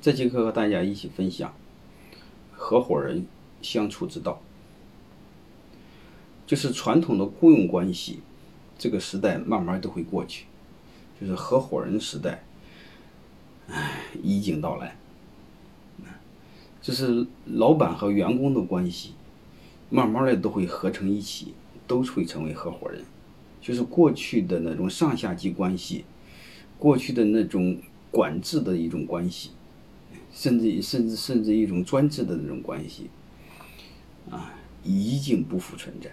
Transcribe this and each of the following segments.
这节课和大家一起分享合伙人相处之道，就是传统的雇佣关系，这个时代慢慢都会过去，就是合伙人时代，唉，已经到来。就是老板和员工的关系，慢慢的都会合成一起，都会成为合伙人。就是过去的那种上下级关系，过去的那种管制的一种关系。甚至甚至甚至一种专制的那种关系，啊，已经不复存在，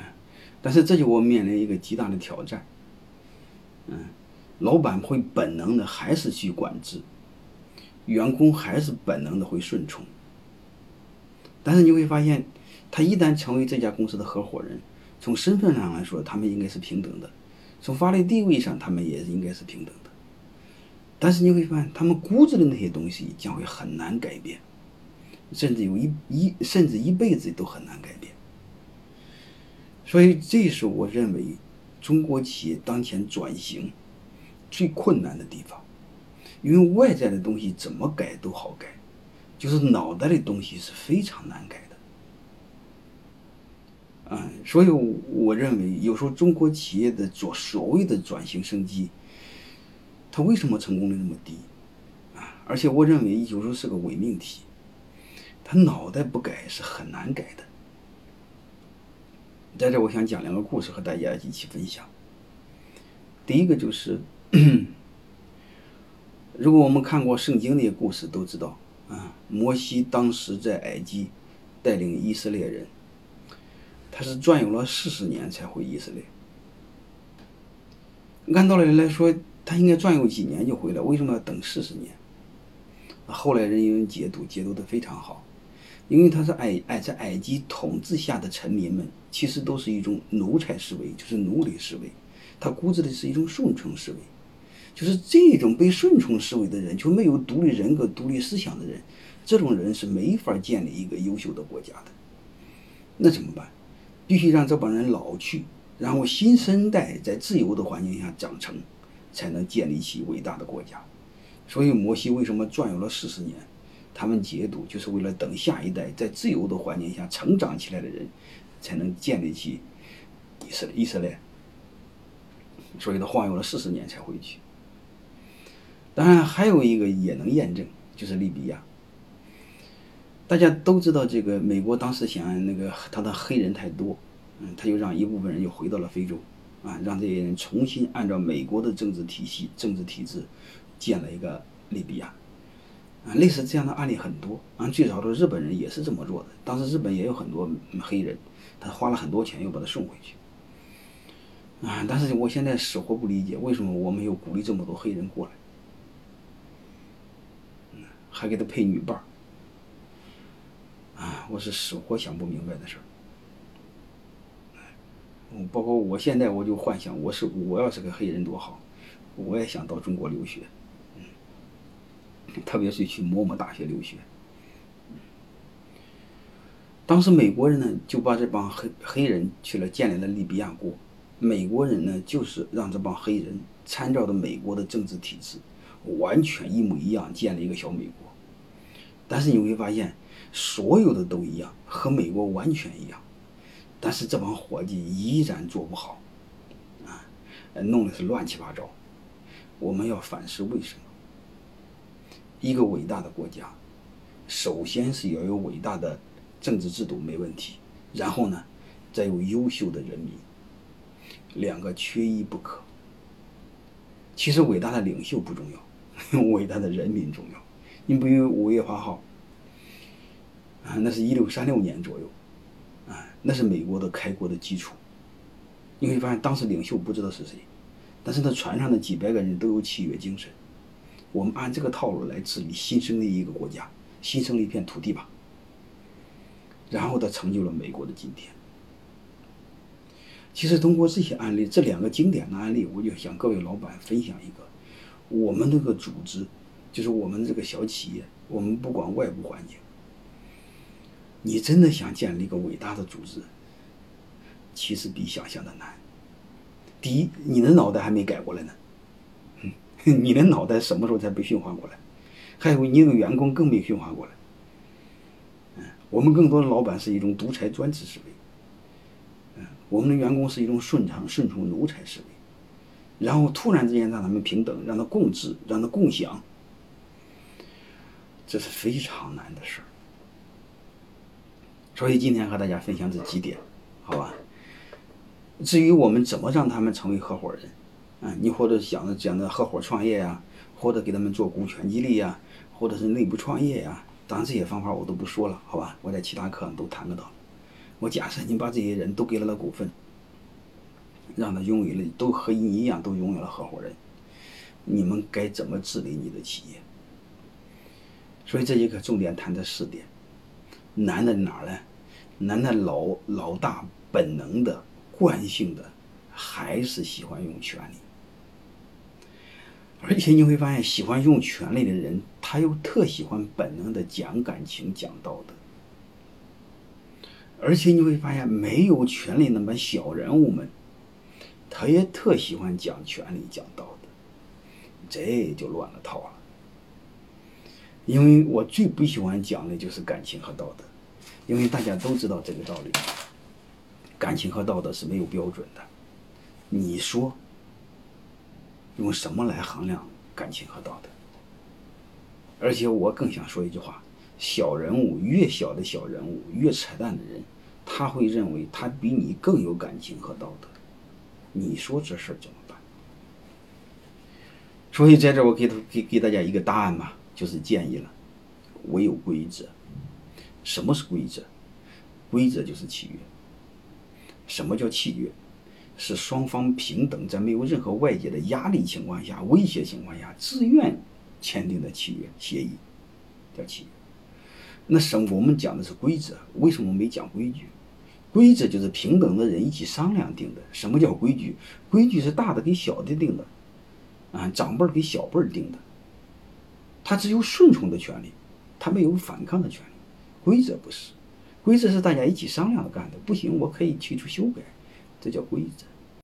啊，但是这就我面临一个极大的挑战，嗯，老板会本能的还是去管制，员工还是本能的会顺从，但是你会发现，他一旦成为这家公司的合伙人，从身份上来说，他们应该是平等的，从法律地位上，他们也应该是平等的。但是你会发现，他们骨子的那些东西将会很难改变，甚至有一一甚至一辈子都很难改变。所以，这是我认为中国企业当前转型最困难的地方，因为外在的东西怎么改都好改，就是脑袋的东西是非常难改的。啊，所以我认为有时候中国企业的做所谓的转型升级。他为什么成功率那么低啊？而且我认为有时候是个伪命题，他脑袋不改是很难改的。在这，我想讲两个故事和大家一起分享。第一个就是，如果我们看过圣经那些故事，都知道啊，摩西当时在埃及带领以色列人，他是转悠了四十年才回以色列。按道理来说，他应该转悠几年就回来，为什么要等四十年？后来人有人解读，解读的非常好，因为他是埃埃在埃及统治下的臣民们，其实都是一种奴才思维，就是奴隶思维，他骨子里是一种顺从思维，就是这种被顺从思维的人，就没有独立人格、独立思想的人，这种人是没法建立一个优秀的国家的。那怎么办？必须让这帮人老去，然后新生代在自由的环境下长成。才能建立起伟大的国家，所以摩西为什么转悠了四十年？他们解读就是为了等下一代在自由的环境下成长起来的人，才能建立起以色列。以色列，所以他晃悠了四十年才回去。当然，还有一个也能验证，就是利比亚。大家都知道，这个美国当时想那个他的黑人太多，嗯，他就让一部分人又回到了非洲。啊，让这些人重新按照美国的政治体系、政治体制建了一个利比亚。啊，类似这样的案例很多。啊，最早的日本人也是这么做的。当时日本也有很多黑人，他花了很多钱又把他送回去。啊，但是我现在死活不理解，为什么我们又鼓励这么多黑人过来？还给他配女伴儿。啊，我是死活想不明白的事儿。嗯，包括我现在我就幻想，我是我要是个黑人多好，我也想到中国留学，特别是去某某大学留学。当时美国人呢就把这帮黑黑人去了建立了利比亚国，美国人呢就是让这帮黑人参照的美国的政治体制，完全一模一样建了一个小美国。但是你会发现，所有的都一样，和美国完全一样。但是这帮伙计依然做不好，啊，弄的是乱七八糟。我们要反思为什么？一个伟大的国家，首先是要有伟大的政治制度没问题，然后呢，再有优秀的人民，两个缺一不可。其实伟大的领袖不重要，伟大的人民重要。你比如五月八号，啊，那是一六三六年左右。那是美国的开国的基础。你会发现，当时领袖不知道是谁，但是他船上的几百个人都有契约精神。我们按这个套路来治理新生的一个国家，新生的一片土地吧。然后他成就了美国的今天。其实通过这些案例，这两个经典的案例，我就想各位老板分享一个：我们这个组织，就是我们这个小企业，我们不管外部环境。你真的想建立一个伟大的组织，其实比想象的难。第一，你的脑袋还没改过来呢，你的脑袋什么时候才被驯化过来？还有你那个员工更没驯化过来。嗯，我们更多的老板是一种独裁专制思维。嗯，我们的员工是一种顺从顺从奴才思维，然后突然之间让他们平等，让他共治，让他共享，这是非常难的事儿。所以今天和大家分享这几点，好吧？至于我们怎么让他们成为合伙人，啊，你或者想着讲的合伙创业呀，或者给他们做股权激励呀，或者是内部创业呀，当然这些方法我都不说了，好吧？我在其他课上都谈得到。我假设你把这些人都给了他股份，让他拥有了，都和你一样都拥有了合伙人，你们该怎么治理你的企业？所以这节课重点谈这四点，难在哪儿呢？难在老老大本能的。惯性的还是喜欢用权力，而且你会发现，喜欢用权力的人，他又特喜欢本能的讲感情、讲道德。而且你会发现，没有权力那么小人物们，他也特喜欢讲权力、讲道德，这就乱了套了。因为我最不喜欢讲的就是感情和道德，因为大家都知道这个道理。感情和道德是没有标准的，你说用什么来衡量感情和道德？而且我更想说一句话：小人物越小的小人物，越扯淡的人，他会认为他比你更有感情和道德。你说这事儿怎么办？所以在这我给给给大家一个答案吧，就是建议了：唯有规则。什么是规则？规则就是契约。什么叫契约？是双方平等，在没有任何外界的压力情况下、威胁情况下，自愿签订的契约协议，叫契约。那什我们讲的是规则，为什么没讲规矩？规则就是平等的人一起商量定的。什么叫规矩？规矩是大的给小的定的，啊，长辈给小辈定的。他只有顺从的权利，他没有反抗的权利。规则不是。规则是大家一起商量着干的，不行我可以提出修改，这叫规则。